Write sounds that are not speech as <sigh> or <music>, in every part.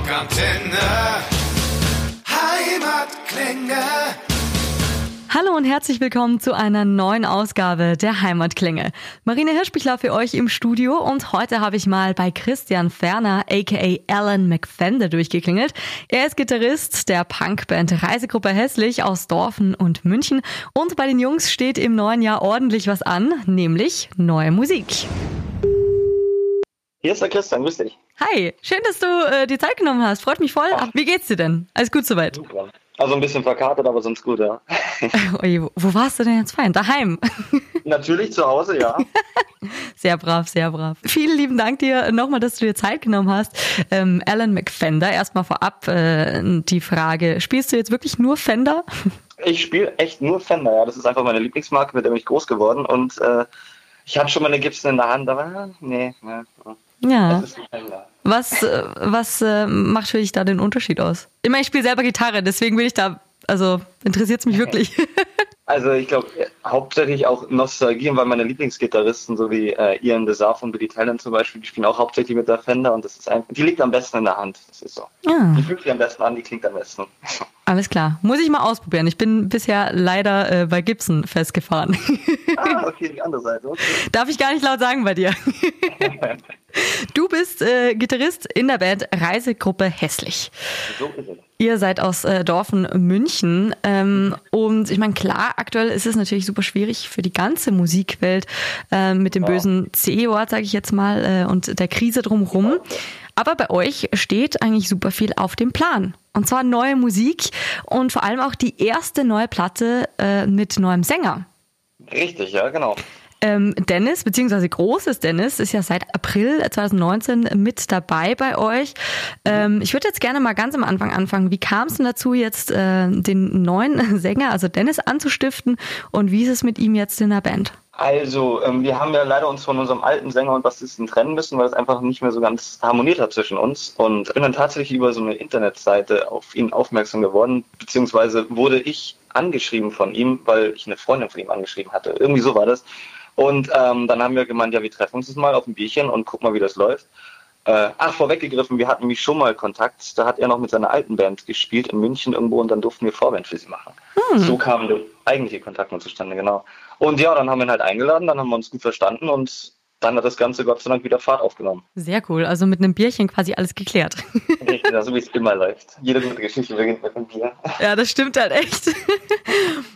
Rockantenne. Heimatklänge. Hallo und herzlich willkommen zu einer neuen Ausgabe der Heimatklänge. Marine Hirschbichler für euch im Studio und heute habe ich mal bei Christian Ferner aka Alan McFender durchgeklingelt. Er ist Gitarrist der Punkband Reisegruppe Hässlich aus Dorfen und München und bei den Jungs steht im neuen Jahr ordentlich was an, nämlich neue Musik. Hier ist der Christian, grüß dich. Hi, schön, dass du äh, die Zeit genommen hast. Freut mich voll. Ach. Wie geht's dir denn? Alles gut soweit? Super. Also ein bisschen verkartet, aber sonst gut, ja. <laughs> <laughs> Oje, wo- wo warst du denn jetzt fein? Daheim. <laughs> Natürlich zu Hause, ja. Sehr brav, sehr brav. Vielen lieben Dank dir nochmal, dass du dir Zeit genommen hast. Ähm, Alan McFender, erstmal vorab äh, die Frage, spielst du jetzt wirklich nur Fender? Ich spiele echt nur Fender, ja. Das ist einfach meine Lieblingsmarke, mit der bin ich groß geworden. Und äh, ich hatte schon mal eine Gibson in der Hand, aber äh, nee, nee. Ja. Was, äh, was äh, macht für dich da den Unterschied aus? Ich meine, ich spiele selber Gitarre, deswegen will ich da, also interessiert es mich wirklich. <laughs> Also ich glaube hauptsächlich auch Nostalgie, weil meine Lieblingsgitarristen, so wie äh, Ian Desar von Billy Talent zum Beispiel, die spielen auch hauptsächlich mit der Fender und das ist einfach, die liegt am besten in der Hand. Das ist so. ja, Die fühlt sich am besten an, die klingt am besten. <laughs> alles klar. Muss ich mal ausprobieren. Ich bin bisher leider äh, bei Gibson festgefahren. ah, <laughs> okay, die andere Seite. Okay. Darf ich gar nicht laut sagen bei dir. Du bist äh, Gitarrist in der Band Reisegruppe Hässlich. So ist es. Ihr seid aus äh, Dorfen München ähm, und ich meine, klar, aktuell ist es natürlich super schwierig für die ganze Musikwelt äh, mit dem bösen C-Wort, sage ich jetzt mal, äh, und der Krise drumherum. Aber bei euch steht eigentlich super viel auf dem Plan. Und zwar neue Musik und vor allem auch die erste neue Platte äh, mit neuem Sänger. Richtig, ja, genau. Ähm, Dennis, beziehungsweise großes Dennis, ist ja seit April 2019 mit dabei bei euch. Ähm, ich würde jetzt gerne mal ganz am Anfang anfangen. Wie kam es denn dazu, jetzt äh, den neuen <laughs> Sänger, also Dennis, anzustiften und wie ist es mit ihm jetzt in der Band? Also, ähm, wir haben ja leider uns von unserem alten Sänger und Bassisten trennen müssen, weil es einfach nicht mehr so ganz harmoniert hat zwischen uns. Und bin dann tatsächlich über so eine Internetseite auf ihn aufmerksam geworden, beziehungsweise wurde ich angeschrieben von ihm, weil ich eine Freundin von ihm angeschrieben hatte. Irgendwie so war das. Und ähm, dann haben wir gemeint, ja, wir treffen uns jetzt mal auf ein Bierchen und gucken mal, wie das läuft. Äh, ach, vorweggegriffen, wir hatten nämlich schon mal Kontakt. Da hat er noch mit seiner alten Band gespielt in München irgendwo und dann durften wir Vorband für sie machen. So kam der eigentliche Kontakt mal zustande, genau. Und ja, dann haben wir ihn halt eingeladen, dann haben wir uns gut verstanden und dann hat das Ganze Gott sei Dank wieder Fahrt aufgenommen. Sehr cool, also mit einem Bierchen quasi alles geklärt. Richtig, so wie es immer läuft. Jede gute Geschichte beginnt mit einem Bier. Ja, das stimmt halt echt.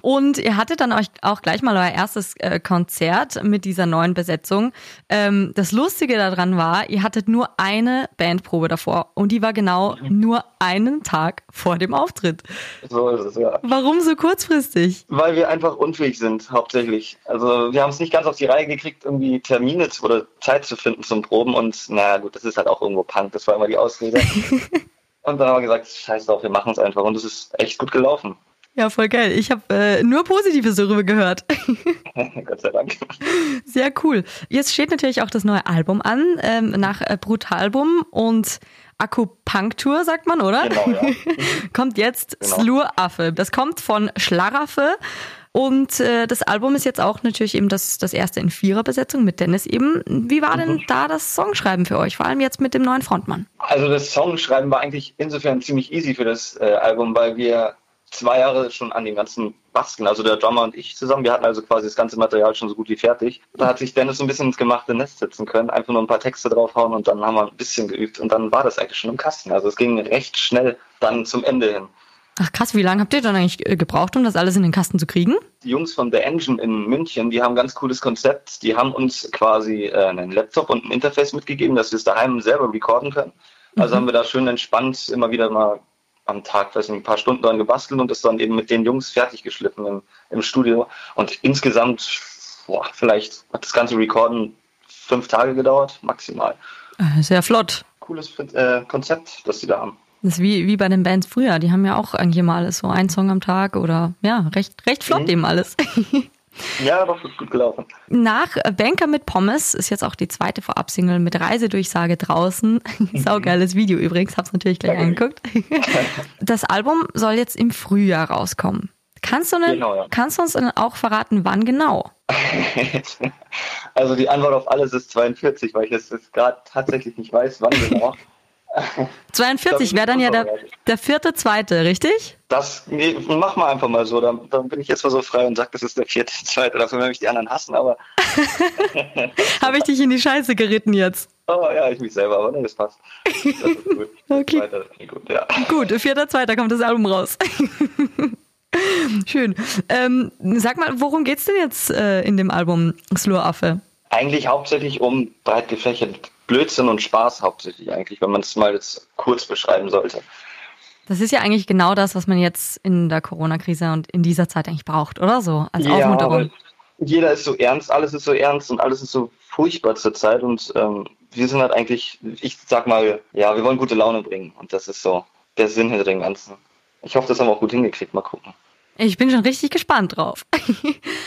Und ihr hattet dann euch auch gleich mal euer erstes äh, Konzert mit dieser neuen Besetzung. Ähm, das Lustige daran war, ihr hattet nur eine Bandprobe davor und die war genau nur einen Tag vor dem Auftritt. So ist es, ja. Warum so kurzfristig? Weil wir einfach unfähig sind, hauptsächlich. Also wir haben es nicht ganz auf die Reihe gekriegt, irgendwie Termine zu, oder Zeit zu finden zum Proben und naja gut, das ist halt auch irgendwo Punk, das war immer die Ausrede. <laughs> und dann haben wir gesagt, scheiß drauf, wir machen es einfach und es ist echt gut gelaufen. Ja, voll geil. Ich habe äh, nur Positives darüber gehört. <laughs> Gott sei Dank. Sehr cool. Jetzt steht natürlich auch das neue Album an, ähm, nach äh, Brutalbum und Akupunktur, sagt man, oder? Genau, ja. <laughs> kommt jetzt Genau. Sluraffe. Das kommt von Schlaraffe. Und äh, das Album ist jetzt auch natürlich eben das, das erste in Viererbesetzung mit Dennis eben. Wie war Mhm. denn da das Songschreiben für euch? Vor allem jetzt mit dem neuen Frontmann. Also das Songschreiben war eigentlich insofern ziemlich easy für das äh, Album, weil wir zwei Jahre schon an dem ganzen basteln, also der Drummer und ich zusammen. Wir hatten also quasi das ganze Material schon so gut wie fertig. Da hat sich Dennis so ein bisschen ins gemachte Nest setzen können, einfach nur ein paar Texte draufhauen und dann haben wir ein bisschen geübt und dann war das eigentlich schon im Kasten. Also es ging recht schnell dann zum Ende hin. Ach krass, wie lange habt ihr dann eigentlich äh, gebraucht, um das alles in den Kasten zu kriegen? Die Jungs von The Engine in München, die haben ein ganz cooles Konzept. Die haben uns quasi äh, einen Laptop und ein Interface mitgegeben, dass wir es daheim selber recorden können. Also haben wir da schön entspannt immer wieder mal am Tag, weiß nicht, ein paar Stunden dran gebastelt und das dann eben mit den Jungs fertig geschliffen im, im Studio. Und insgesamt, boah, vielleicht hat das ganze Recorden fünf Tage gedauert, maximal. Äh, sehr flott. Cooles äh, Konzept, das die da haben. Das ist wie, wie bei den Bands früher. Die haben ja auch eigentlich immer alles so ein Song am Tag oder ja, recht, recht flott Mhm. eben alles. <laughs> Ja, doch, ist gut gelaufen. Nach Banker mit Pommes ist jetzt auch die zweite Vorabsingle mit Reisedurchsage draußen. <laughs> Saugeiles Video übrigens, hab's natürlich gleich angeguckt. <laughs> Das Album soll jetzt im Frühjahr rauskommen. Kannst du, denn, Genau, ja. kannst du uns denn auch verraten, wann genau? Also die Antwort auf alles ist 42, weil ich es jetzt gerade tatsächlich nicht weiß, wann genau. <laughs> 42 wäre dann ja der, der vierte, zweite, richtig? Das nee, mach mal einfach mal so. Dann, dann bin ich jetzt mal so frei und sag, das ist der vierte, <laughs> zweite. Dafür werden mich die anderen hassen, aber. <laughs> Habe ich dich in die Scheiße geritten jetzt? Oh ja, ich mich selber, aber ne, das passt. Das ist gut. okay. Zweiter, gut, ja. Gut, vierter, zweiter kommt das Album raus. Schön. Ähm, sag mal, worum geht's denn jetzt äh, in dem Album Sluraffe? Eigentlich hauptsächlich um breit gefächert Blödsinn und Spaß hauptsächlich eigentlich, wenn man es mal jetzt kurz beschreiben sollte. Das ist ja eigentlich genau das, was man jetzt in der Corona-Krise und in dieser Zeit eigentlich braucht, oder so? Als ja, Aufmunterung. Jeder ist so ernst, alles ist so ernst und alles ist so furchtbar zur Zeit und ähm, wir sind halt eigentlich, ich sag mal, ja, wir wollen gute Laune bringen und das ist so der Sinn hinter dem Ganzen. Ich hoffe, das haben wir auch gut hingekriegt. Mal gucken. Ich bin schon richtig gespannt drauf. <laughs>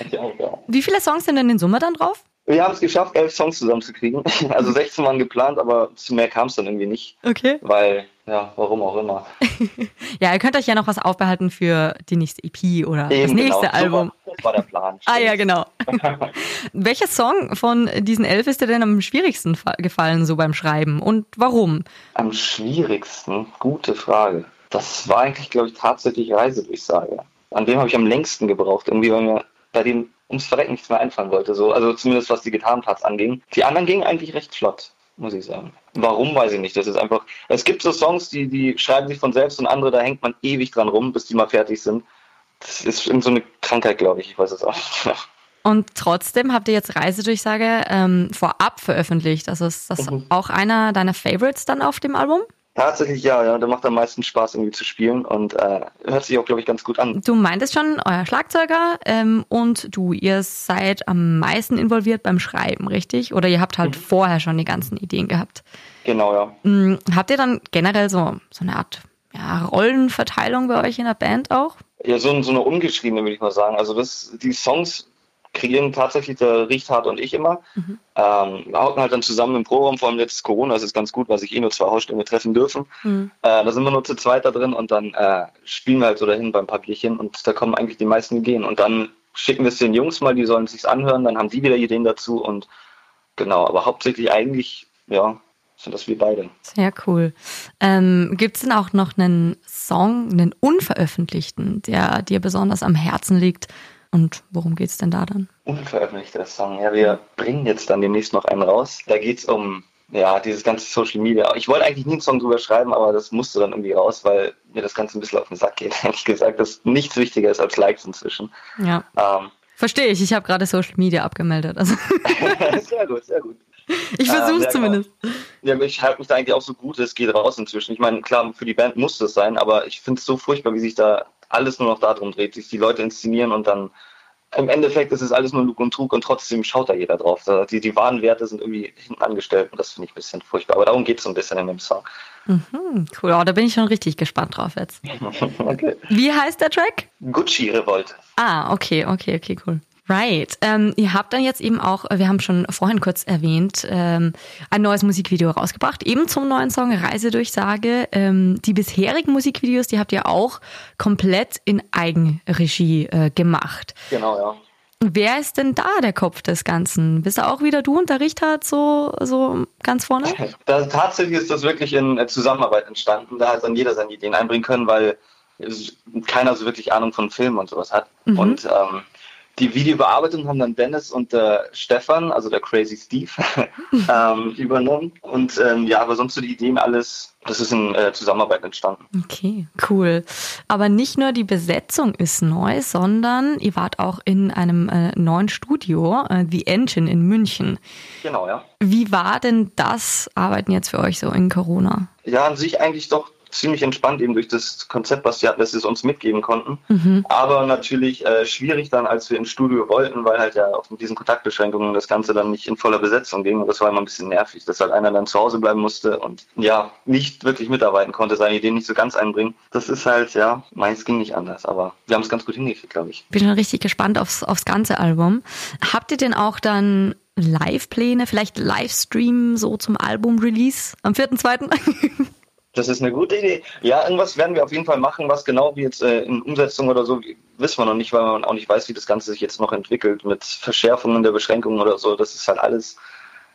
ich auch, ja. Wie viele Songs sind denn in Summe dann drauf? Wir haben es geschafft, elf Songs zusammenzukriegen. <laughs> Also 16 waren geplant, aber zu mehr kam es dann irgendwie nicht. Okay. Weil, ja, warum auch immer. <laughs> ja, ihr könnt euch ja noch was aufbehalten für die nächste EP oder Eben, das nächste genau. Album. Das war der Plan. <laughs> ah ja, genau. Welcher Song von diesen elf ist dir denn am schwierigsten gefallen so beim Schreiben und warum? Am schwierigsten? Gute Frage. Das war eigentlich, glaube ich, tatsächlich Reisedurchsage. An dem habe ich am längsten gebraucht, irgendwie, weil mir bei dem ums Verrecken nichts mehr einfallen wollte. So. Also zumindest was die Gitarrenparts anging. Die anderen gingen eigentlich recht flott, muss ich sagen. Warum, weiß ich nicht. Das ist einfach. Es gibt so Songs, die, die schreiben sich von selbst und andere, da hängt man ewig dran rum, bis die mal fertig sind. Das ist so eine Krankheit, glaube ich. Ich weiß es auch nicht. Und trotzdem habt ihr jetzt Reisedurchsage ähm, vorab veröffentlicht. Also ist das mhm. auch einer deiner Favorites dann auf dem Album? Tatsächlich ja, ja. Der macht am meisten Spaß irgendwie zu spielen und äh, hört sich auch, glaube ich, ganz gut an. Du meintest schon, euer Schlagzeuger ähm, und du, ihr seid am meisten involviert beim Schreiben, richtig? Oder ihr habt halt mhm. vorher schon die ganzen Ideen gehabt? Genau, ja. Mhm. Habt ihr dann generell so, so eine Art ja, Rollenverteilung bei euch in der Band auch? Ja, so, so eine ungeschriebene, würde ich mal sagen. Also das, die Songs kreieren tatsächlich der Richthard und ich immer. Mhm. Ähm, wir hocken halt dann zusammen im Proberaum, vor allem jetzt Corona, das ist ganz gut, weil sich eh nur zwei Hausstände treffen dürfen. Mhm. Äh, da sind wir nur zu zweit da drin und dann äh, spielen wir halt so dahin beim Papierchen und da kommen eigentlich die meisten Ideen. Und dann schicken wir es den Jungs mal, die sollen es sich anhören, dann haben die wieder Ideen dazu und genau, aber hauptsächlich eigentlich, ja, sind das wir beide. Sehr cool. Ähm, Gibt es denn auch noch einen Song, einen unveröffentlichten, der dir besonders am Herzen liegt, und worum geht es denn da dann? Unveröffentlichter Song. Ja, wir bringen jetzt dann demnächst noch einen raus. Da geht es um ja, dieses ganze Social Media. Ich wollte eigentlich nie einen Song drüber schreiben, aber das musste dann irgendwie raus, weil mir das Ganze ein bisschen auf den Sack geht. <laughs> Ehrlich gesagt, dass nichts wichtiger ist als Likes inzwischen. Ja. Ähm, Verstehe ich. Ich habe gerade Social Media abgemeldet. Also. <laughs> sehr gut, sehr gut. Ich versuche es ähm, zumindest. Ja, ich halte mich da eigentlich auch so gut, es geht raus inzwischen. Ich meine, klar, für die Band muss das sein, aber ich finde es so furchtbar, wie sich da alles nur noch darum dreht, sich die Leute inszenieren und dann im Endeffekt ist es alles nur Lug und Trug und trotzdem schaut da jeder drauf. Die, die wahren Werte sind irgendwie hinten angestellt und das finde ich ein bisschen furchtbar. Aber darum geht es so ein bisschen in dem Song. Mhm, cool, oh, da bin ich schon richtig gespannt drauf jetzt. <laughs> okay. Wie heißt der Track? Gucci Revolt. Ah, okay, okay, okay, cool. Right. Ähm, ihr habt dann jetzt eben auch, wir haben schon vorhin kurz erwähnt, ähm, ein neues Musikvideo rausgebracht, eben zum neuen Song Reisedurchsage. Ähm, die bisherigen Musikvideos, die habt ihr auch komplett in Eigenregie äh, gemacht. Genau, ja. Wer ist denn da der Kopf des Ganzen? Bist du auch wieder du und der Richter so, so ganz vorne? <laughs> Da, tatsächlich ist das wirklich in Zusammenarbeit entstanden. Da hat dann jeder seine Ideen einbringen können, weil keiner so wirklich Ahnung von Filmen und sowas hat. Mhm. Und ähm, die Videobearbeitung haben dann Dennis und der Stefan, also der Crazy Steve, <laughs> <laughs> ähm, übernommen. Und ähm, ja, aber sonst so die Ideen alles, das ist in äh, Zusammenarbeit entstanden. Okay, cool. Aber nicht nur die Besetzung ist neu, sondern ihr wart auch in einem äh, neuen Studio, äh, The Engine in München. Genau, ja. Wie war denn das Arbeiten jetzt für euch so in Corona? Ja, an sich eigentlich doch ziemlich entspannt eben durch das Konzept, was sie hatten, dass sie es uns mitgeben konnten. Mhm. Aber natürlich äh, schwierig dann, als wir ins Studio wollten, weil halt ja auch mit diesen Kontaktbeschränkungen das Ganze dann nicht in voller Besetzung ging. Und das war immer ein bisschen nervig, dass halt einer dann zu Hause bleiben musste und ja, nicht wirklich mitarbeiten konnte, seine Ideen nicht so ganz einbringen. Das ist halt, ja, meins ging nicht anders, aber wir haben es ganz gut hingekriegt, glaube ich. Bin schon richtig gespannt aufs, aufs ganze Album. Habt ihr denn auch dann Live-Pläne, vielleicht Livestream so zum Album-Release am 4.2.? <laughs> Das ist eine gute Idee. Ja, irgendwas werden wir auf jeden Fall machen. Was genau wie jetzt äh, in Umsetzung oder so, wissen wir noch nicht, weil man auch nicht weiß, wie das Ganze sich jetzt noch entwickelt mit Verschärfungen der Beschränkungen oder so. Das ist halt alles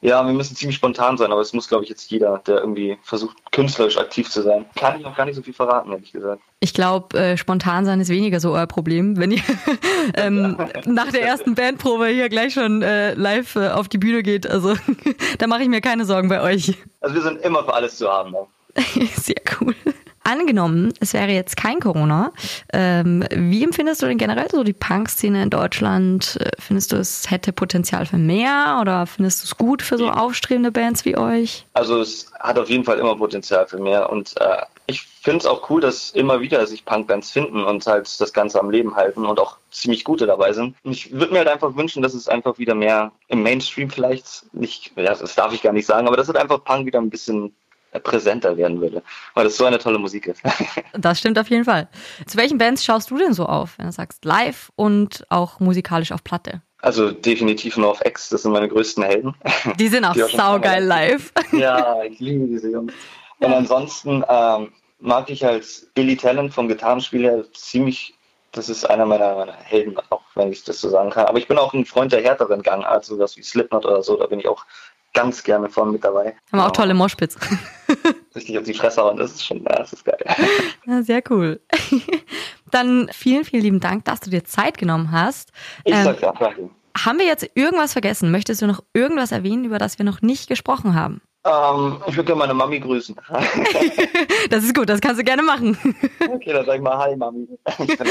Ja, wir müssen ziemlich spontan sein, aber es muss, glaube ich, jetzt jeder, der irgendwie versucht, künstlerisch aktiv zu sein. Kann ich noch gar nicht so viel verraten, ehrlich gesagt. Ich glaube, äh, spontan sein ist weniger so euer Problem, wenn ihr <laughs> ähm, nach der ersten Bandprobe hier gleich schon äh, live äh, auf die Bühne geht. Also <laughs> da mache ich mir keine Sorgen bei euch. Also wir sind immer für alles zu haben. Ne? <laughs> Sehr cool. Angenommen, es wäre jetzt kein Corona, ähm, wie empfindest du denn generell so die Punk-Szene in Deutschland? Äh, findest du, es hätte Potenzial für mehr oder findest du es gut für so aufstrebende Bands wie euch? Also es hat auf jeden Fall immer Potenzial für mehr und äh, ich finde es auch cool, dass immer wieder sich Punkbands finden und halt das Ganze am Leben halten und auch ziemlich gute dabei sind. Ich würde mir halt einfach wünschen, dass es einfach wieder mehr im Mainstream vielleicht nicht, ja, das darf ich gar nicht sagen, aber dass es einfach Punk wieder ein bisschen präsenter werden würde, weil das so eine tolle Musik ist. <laughs> das stimmt auf jeden Fall. Zu welchen Bands schaust du denn so auf, wenn du sagst live und auch musikalisch auf Platte? Also definitiv nur auf X, das sind meine größten Helden. <laughs> Die sind auch, auch saugeil live. <laughs> Ja, ich liebe diese Jungs. Und ansonsten ähm, mag ich halt Billy Talent vom Gitarrenspieler ziemlich, das ist einer meiner, meiner, Helden, auch wenn ich das so sagen kann. Aber ich bin auch ein Freund der härteren Gangart, sowas wie Slipknot oder so, da bin ich auch ganz gerne vorne mit dabei. Haben wir auch tolle Moshpits. Richtig auf die Fresse hauen, das ist schon, ja, das ist geil. <laughs> Ja, sehr cool. <laughs> Dann vielen, vielen lieben Dank, dass du dir Zeit genommen hast. Ich ähm, sag ja, danke. Haben wir jetzt irgendwas vergessen? Möchtest du noch irgendwas erwähnen, über das wir noch nicht gesprochen haben? Ähm, ich würde gerne meine Mami grüßen. <laughs> das ist gut, das kannst du gerne machen. <laughs> okay, dann sag ich mal Hi, Mami. Ich bin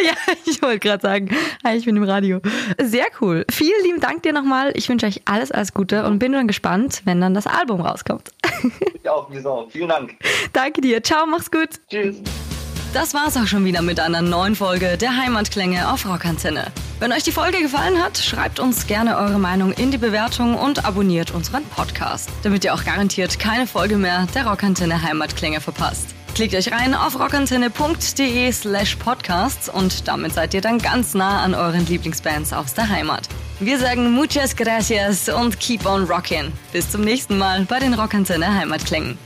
<laughs> ja, ich wollte gerade sagen, Hi, ich bin im Radio. Sehr cool. Vielen lieben Dank dir nochmal. Ich wünsche euch alles, alles Gute und bin dann gespannt, wenn dann das Album rauskommt. ich auch, wieso? Vielen Dank. Danke dir. Ciao, mach's gut. Tschüss. Das war's auch schon wieder mit einer neuen Folge der Heimatklänge auf Rockantenne. Wenn euch die Folge gefallen hat, schreibt uns gerne eure Meinung in die Bewertung und abonniert unseren Podcast, damit ihr auch garantiert keine Folge mehr der Rockantenne Heimatklänge verpasst. Klickt euch rein auf rockantenne.de slash podcasts und damit seid ihr dann ganz nah an euren Lieblingsbands aus der Heimat. Wir sagen muchas gracias und keep on rockin'. Bis zum nächsten Mal bei den Rockantenne Heimatklängen.